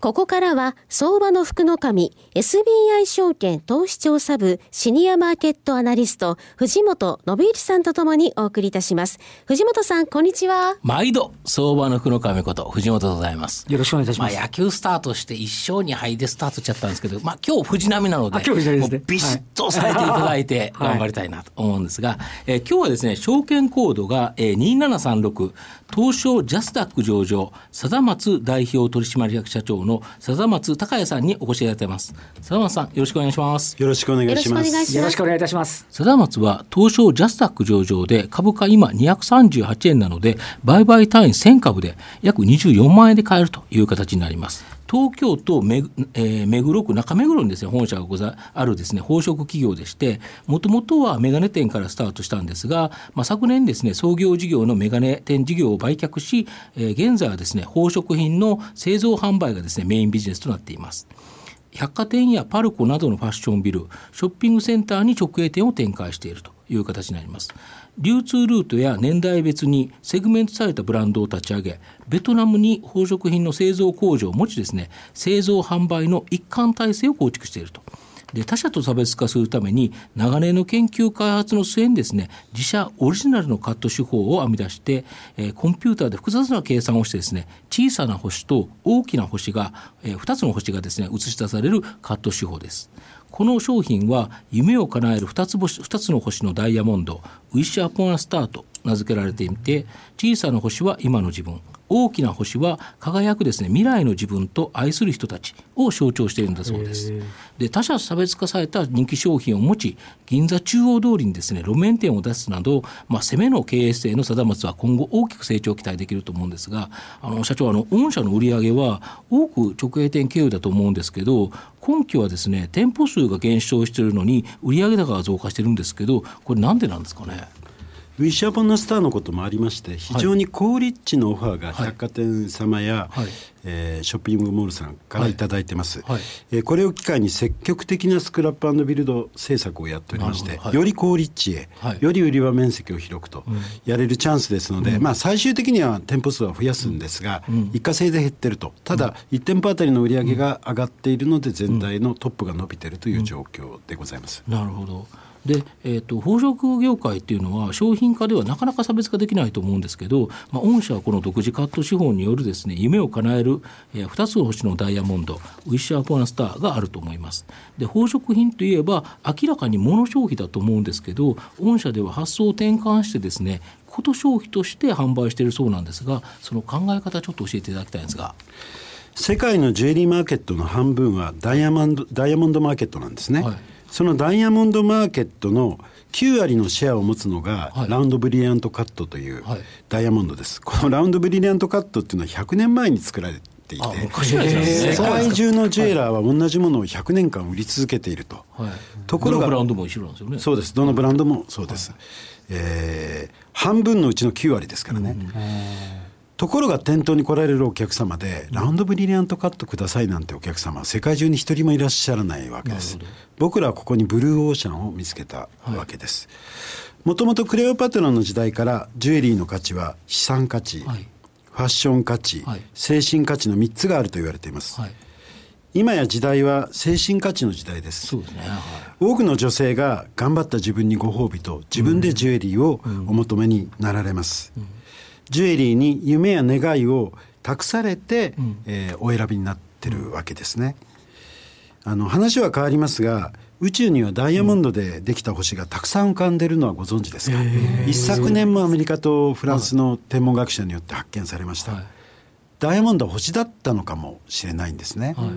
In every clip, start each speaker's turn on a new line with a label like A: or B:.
A: ここからは相場の福の神 SBI 証券投資調査部シニアマーケットアナリスト藤本信之さんとともにお送りいたします。藤本さんこんにちは。
B: 毎度相場の福の神こと藤本でございます。
C: よろしくお願いいたします、
B: まあ、野球スタートして一勝二敗でスタートしちゃったんですけどまあ今日藤波なので
C: 今日藤波ですね。
B: ビシッとされていただいて頑張りたいなと思うんですが、はい、えー、今日はですね証券コードが、えー、2736東証ジャスダック上場貞松代表取締役社長の貞松隆也さんにお越しいただいています。貞松さんよろしくお願いします。
D: よろしくお願いします。
C: よろしくお願いいたします。
B: 貞松は東証ジャスダック上場で株価今238円なので売買単位1000株で約24万円で買えるという形になります東京都目,、えー、目黒区中目黒にですね本社がござあるですね宝飾企業でしてもともとはメガネ店からスタートしたんですが、まあ、昨年ですね創業事業のメガネ店事業を売却し、えー、現在はですね宝飾品の製造販売がですねメインビジネスとなっています。百貨店やパルコなどのファッションビルショッピングセンターに直営店を展開しているという形になります流通ルートや年代別にセグメントされたブランドを立ち上げベトナムに宝飾品の製造工場を持ちですね製造販売の一貫体制を構築していると。で他社と差別化するために長年の研究開発の末にですね自社オリジナルのカット手法を編み出して、えー、コンピューターで複雑な計算をしてですね小さな星と大きな星が、えー、2つの星がですね映し出されるカット手法です。この商品は夢を叶える2つ星2つの星のダイヤモンドウィッシュアポンアスターと名付けられていて小さな星は今の自分。大きな星は輝くですね未来の自分と愛する人たちを象徴しているんだそうです。で他社差別化された人気商品を持ち銀座中央通りにですね路面店を出すなど、まあ、攻めの経営性の貞松は今後大きく成長を期待できると思うんですがあの社長あの御社の売り上げは多く直営店経由だと思うんですけど今期はですね店舗数が減少しているのに売上高が増加してるんですけどこれなんでなんですかね？
D: ウィッシャー・ボンナスターのこともありまして非常に高立地のオファーが百貨店様や、はい、えー、ショッピングモールさんから頂いてます、はい。はい、えー、これを機会に積極的なスクラップビルド政策をやっておりまして、より高立地へ、より売り場面積を広くとやれるチャンスですので、うん、まあ、最終的には店舗数は増やすんですが、うん、一過性で減ってると。ただ1店舗あたりの売り上げが上がっているので全体のトップが伸びているという状況でございます。
B: なるほどで、えーと、宝飾業界っていうのは商品化ではなかなか差別化できないと思うんですけど、まあ、御社はこの独自カット手法によるですね夢を叶える、えー、2つの星のダイヤモンドウィッシュアポンスターがあると思います。で宝飾品といえば明らかに物消費だと思うんですけど御社では発想を転換してですねこと消費として販売しているそうなんですがその考え方ちょっと教えていただきたいんですが。
D: 世界のジュエリーマーケットの半分はダイヤモンドダイヤモンドマーケットなんですね。はいそのダイヤモンドマーケットの9割のシェアを持つのが、はい、ラウンドブリリアントカットというダイヤモンドです、このラウンドブリリアントカットっていうのは100年前に作られていて世界中のジュエラーは同じものを100年間売り続けていると、はい、
B: ところがブランドも一緒なんですよね。
D: そうです。どのブランドもそうです、はい、えー、半分のうちの9割ですからね、うんところが店頭に来られるお客様で、ラウンドブリリアントカットくださいなんてお客様は世界中に一人もいらっしゃらないわけです。僕らはここにブルーオーシャンを見つけたわけです。もともとクレオパトラの時代からジュエリーの価値は資産価値、はい、ファッション価値、はい、精神価値の3つがあると言われています、はい、今や時代は精神価値の時代です、ね、多くの女性が頑張った自分にご褒美と自分でジュエリーをお求めになられます、うんうんジュエリーに夢や願いを託されて、うん、えー、お選びになってるわけですね。あの話は変わりますが宇宙にはダイヤモンドでできた星がたくさん浮かんでるのはご存知ですか、一昨年もアメリカとフランスの天文学者によって発見されました、はい、ダイヤモンドは星だったのかもしれないんですね、はい、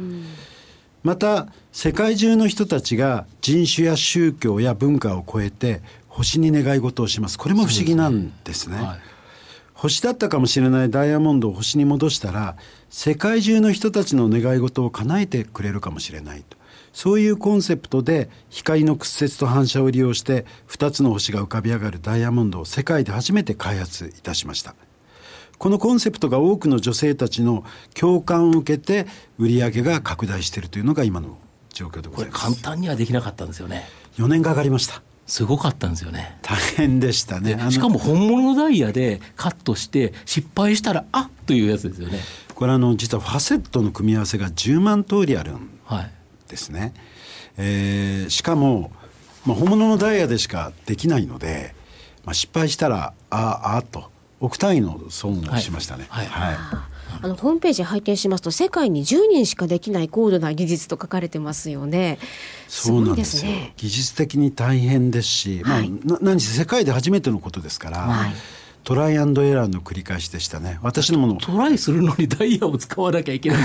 D: また世界中の人たちが人種や宗教や文化を超えて星に願い事をします。これも不思議なんですね、はい星だったかもしれないダイヤモンドを星に戻したら世界中の人たちの願い事を叶えてくれるかもしれないと。そういうコンセプトで光の屈折と反射を利用して2つの星が浮かび上がるダイヤモンドを世界で初めて開発いたしました。このコンセプトが多くの女性たちの共感を受けて売り上げが拡大しているというのが今の状況でございます。
B: 簡単にはできなかったんですよね。
D: 4年かかりました
B: すごかったんですよね。
D: 大変でしたね。
B: しかも本物のダイヤでカットして失敗したらあっというやつですよね。
D: これあの実はファセットの組み合わせが10万通りあるんですね、はい、えー、しかも、まあ、本物のダイヤでしかできないので、まあ、失敗したらああと億単位の損をしましたね。はい、はい、はい
A: あのホームページ拝見しますと世界に10人しかできない高度な技術と書かれてますよね。
D: そうなんですよ。技術的に大変ですし、はい、まあ何せ世界で初めてのことですから。はいトライアンドエラーの繰り返しでしたね。私のもの。
B: トライするのにダイヤを使わなきゃいけな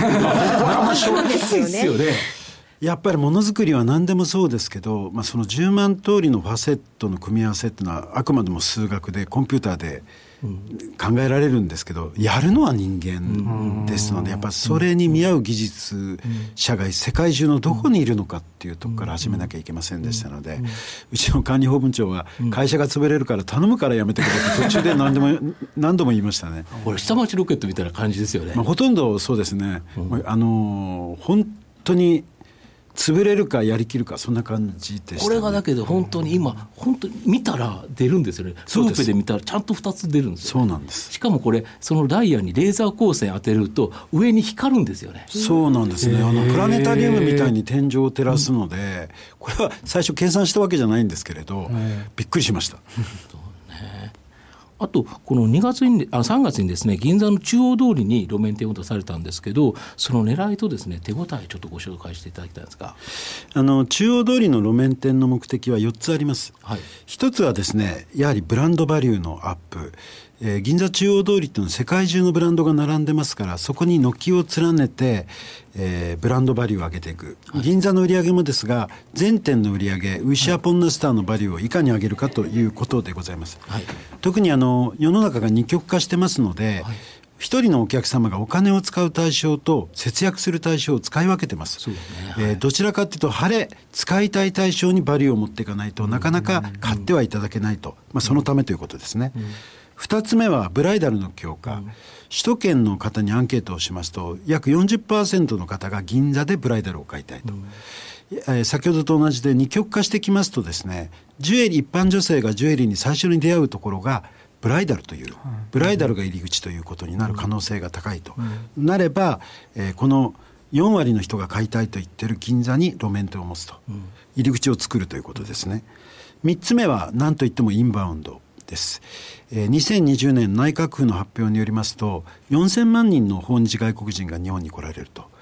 B: い。
A: そうですよね。
D: やっぱりものづくりは何でもそうですけど、まあ、その10万通りのファセットの組み合わせっていうのはあくまでも数学でコンピューターで考えられるんですけどやるのは人間ですのでやっぱそれに見合う技術者が世界中のどこにいるのかっていうとこから始めなきゃいけませんでしたのでうちの管理法文長は会社が潰れるから頼むからやめてくれって途中で何でも何度も言いましたね。
B: これ下町ロケットみたいな感じですよね。
D: まあ、ほとんどそうですね。あの本当に潰れるかやりきるかそんな感じでした、ね、
B: これがだけど本当に今本当に見たら出るんですよね。スーペで見たらちゃんと2つ出るんです
D: よ、そうなんです。
B: しかもこれそのダイヤにレーザー光線当てると上に光るんですよね。
D: そうなんですね。あのプラネタリウムみたいに天井を照らすのでこれは最初計算したわけじゃないんですけれどびっくりしました
B: あとこの2月にあ3月にですね銀座の中央通りに路面店を出されたんですけどその狙いとですね手応えちょっとご紹介していただきたいんですが。
D: あの中央通りの路面店の目的は4つあります、はい、1つはですねやはりブランドバリューのアップえー、銀座中央通りっていうのは世界中のブランドが並んでますからそこに軒を連ねて、えー、ブランドバリューを上げていく、はい、銀座の売り上げもですが全店の売り上げウィシアポンナスターのバリューをいかに上げるかということでございます、はい、特にあの世の中が二極化してますので、はい。一人のお客様がお金を使う対象と節約する対象を使い分けてます。ねはい、えー、どちらかというと晴れ使いたい対象にバリューを持っていかないとなかなか買ってはいただけないと、まあ、そのためということですね。うん。うん2つ目はブライダルの強化、うん、首都圏の方にアンケートをしますと約40%の方が銀座でブライダルを買いたいと。うん。え先ほどと同じで二極化してきますとですねジュエリー一般女性がジュエリーに最初に出会うところがブライダルという、ブライダルが入り口ということになる可能性が高いと、なれば、えー、この4割の人が買いたいと言ってる銀座に路面店を持つと、入り口を作るということですね。3つ目は何といってもインバウンドです。2020年内閣府の発表によりますと4000万人の訪日外国人が日本に来られると。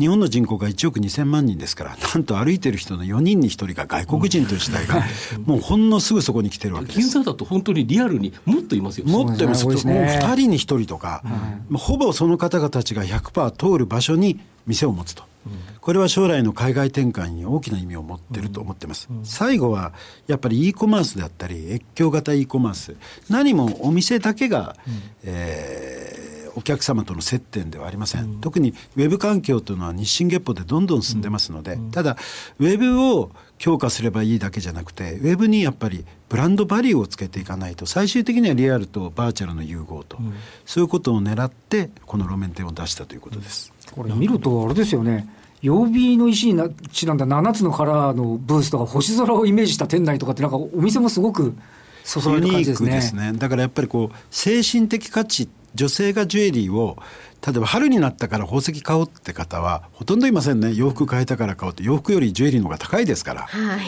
D: 日本の人口が1億2000万人ですからなんと歩いてる人の4人に1人が外国人という時代がもうほんのすぐそこに来てるわけです。
B: 銀座だと本当にリアルにもっといますよ。
D: もっといます、もう2人に1人とか、うん、ほぼその方々たちが100%通る場所に店を持つと、うん、これは将来の海外展開に大きな意味を持ってると思ってます、うん、最後はやっぱり e コマースであったり越境型 e コマース何もお店だけが、うん、えーお客様との接点ではありません、うん、特にウェブ環境というのは日進月歩でどんどん進んでますので、うん、ただウェブを強化すればいいだけじゃなくてウェブにやっぱりブランドバリューをつけていかないと最終的にはリアルとバーチャルの融合と、うん、そういうことを狙ってこの路面店を出したということです。
C: これ見るとあれですよね。曜日の石にちなんだ7つのカラーのブースとか星空をイメージした店内とかってなんかお店もすごくそそる感じですね。ですね。
D: だからやっぱりこう精神的価値女性がジュエリーを例えば春になったから宝石買おうって方はほとんどいませんね洋服買えたから買おうって洋服よりジュエリーの方が高いですから、はい、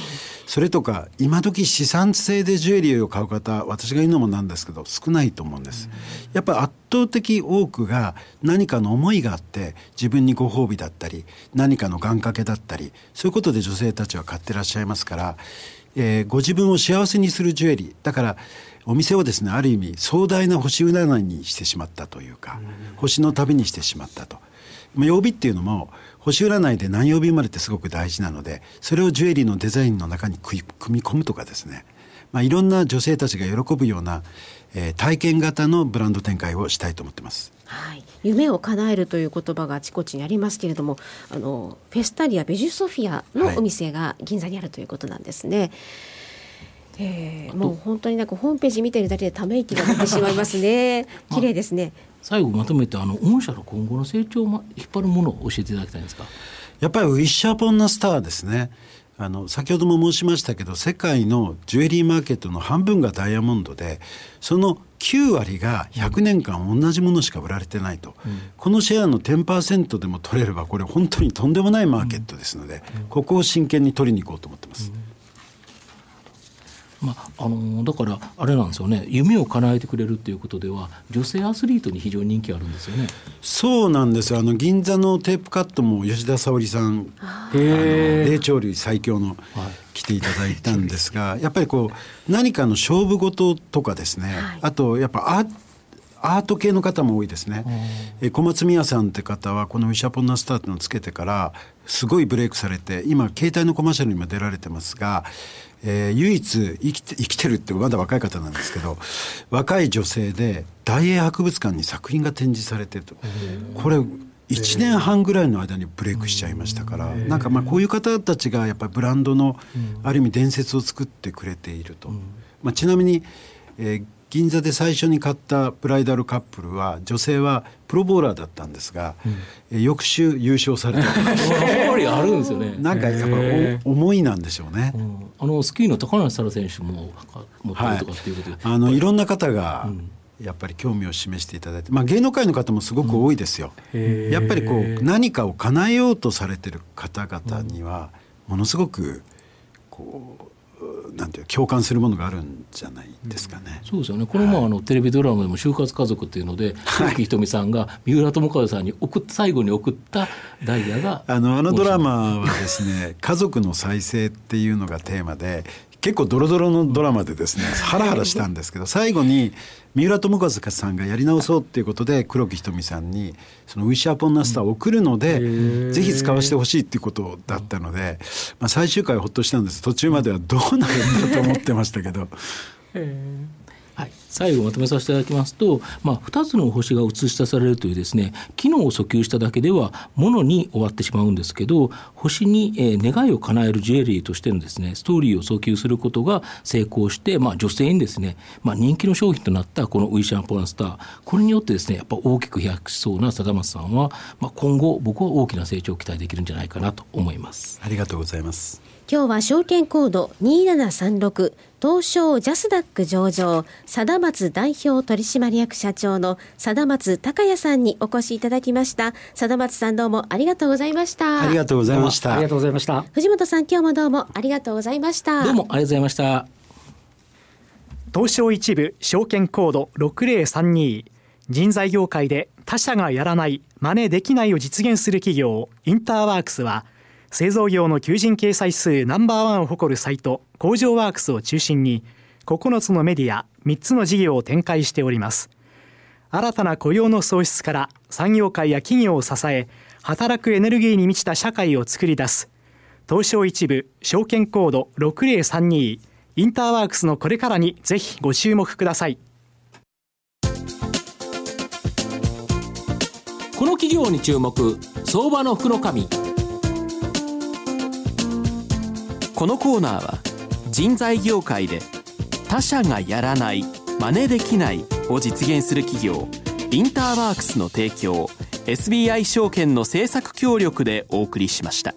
D: それとか今時資産性でジュエリーを買う方私が言うのもなんですけど少ないと思うんです、やっぱり圧倒的多くが何かの思いがあって自分にご褒美だったり何かの願掛けだったりそういうことで女性たちは買ってらっしゃいますから、えー、ご自分を幸せにするジュエリー。だからお店をですねある意味壮大な星占いにしてしまったというか、星の旅にしてしまったと。曜日っていうのも星占いで何曜日生まれってすごく大事なのでそれをジュエリーのデザインの中に組み込むとかですね、まあ、いろんな女性たちが喜ぶような、えー、体験型のブランド展開をしたいと思ってます。
A: はい、夢を叶えるという言葉があちこちにありますけれどもあのフェスタリア・ベジュソフィアのお店が銀座にあるということなんですね。はいえー、もう本当になんかホームページ見てるだけでため息が出てしまいますね。綺麗ですね。
B: 最後まとめてあの御社の今後の成長を引っ張るものを教えていただきたいんですか？
D: やっぱりウィッシャーポンナスターですね。あの先ほども申しましたけど世界のジュエリーマーケットの半分がダイヤモンドでその9割が100年間同じものしか売られてないと、うん、このシェアの10%でも取れればこれ本当にとんでもないマーケットですので、ここを真剣に取りに行こうと思ってます。うん
B: まあ、あのだからあれなんですよね。夢を叶えてくれるっていうことでは女性アスリートに非常に人気あるんですよね。
D: そうなんですよ。あの銀座のテープカットも吉田沙保里さん霊長類最強の、来ていただいたんですがやっぱりこう何かの勝負事とかですね、はい、あとやっぱアアート系の方も多いですね。え小松美也さんって方はこの「ウィシャポンナスター」っていうのをつけてからすごいブレイクされて今携帯のコマーシャルにも出られてますがえー、唯一生きて生きてるってまだ若い方なんですけど 若い女性で大英博物館に作品が展示されてると。これ1年半ぐらいの間にブレイクしちゃいましたからなんかまあこういう方たちがやっぱりブランドのある意味伝説を作ってくれていると。まあ、ちなみに、えー銀座で最初に買ったブライダルカップルは女性はプロボーラーだったんですが、うん、翌週優勝された
B: やっぱりあるんですよね。
D: なんかやっぱ思いなんでしょうね、
B: うん、あのスキーの高梨沙羅選手も持ってるとかっていうことで、
D: はい、あのい。ろんな方が、やっぱり興味を示していただいて、まあ、芸能界の方もすごく多いですよ。うん、やっぱりこう何かを叶えようとされてる方々にはものすごくこうなんていう共感するものがあるんじゃないですかね。
B: うん、そうですよね。このまあ、あのテレビドラマでも就活家族っていうので、黒木瞳さんが三浦友和さんに送っ最後に送ったダイヤが
D: あのあのドラマはですね、家族の再生っていうのがテーマで、結構ドロドロのドラマでですねハラハラしたんですけど最後に三浦友和さんがやり直そうっていうことで黒木瞳さんにその「ウィッシュアポンナスター」を送るので、ぜひ使わせてほしいっていうことだったので、まあ、最終回ほっとしたんです。途中まではどうなるんだと思ってましたけど。
B: はい、最後まとめさせていただきますと、まあ、2つの星が映し出されるというですね機能を訴求しただけではものに終わってしまうんですけど星に、えー、願いを叶えるジュエリーとしてのですねストーリーを訴求することが成功して、まあ、女性にですね、まあ、人気の商品となったこのウィシャンポランスター。これによってですねやっぱ大きく飛躍しそうな貞松さんは、まあ、今後僕は大きな成長を期待できるんじゃないかなと思います。
D: ありがとうございます。
A: 今日は証券コード2736東証ジャスダック上場貞松代表取締役社長の貞松孝也さんにお越しいただきました。貞松さんどうもありがとうございました。
D: ありがとうございました。
C: ありがとうございました。
A: 藤本さん今日もどうもありがとうございました。
B: どうもありがとうございました。
E: 東証一部証券コード6032人材業界で他社がやらない真似できないを実現する企業インターワークスは製造業の求人掲載数ナンバーワンを誇るサイト工場ワークスを中心に9つのメディア3つの事業を展開しております。新たな雇用の創出から産業界や企業を支え働くエネルギーに満ちた社会を作り出す。東証一部証券コード6032インターワークスのこれからにぜひご注目ください。
F: この企業に注目相場の福の神。このコーナーは人材業界で他社がやらない真似できないを実現する企業インターワークスの提供 SBI 証券の政策協力でお送りしました。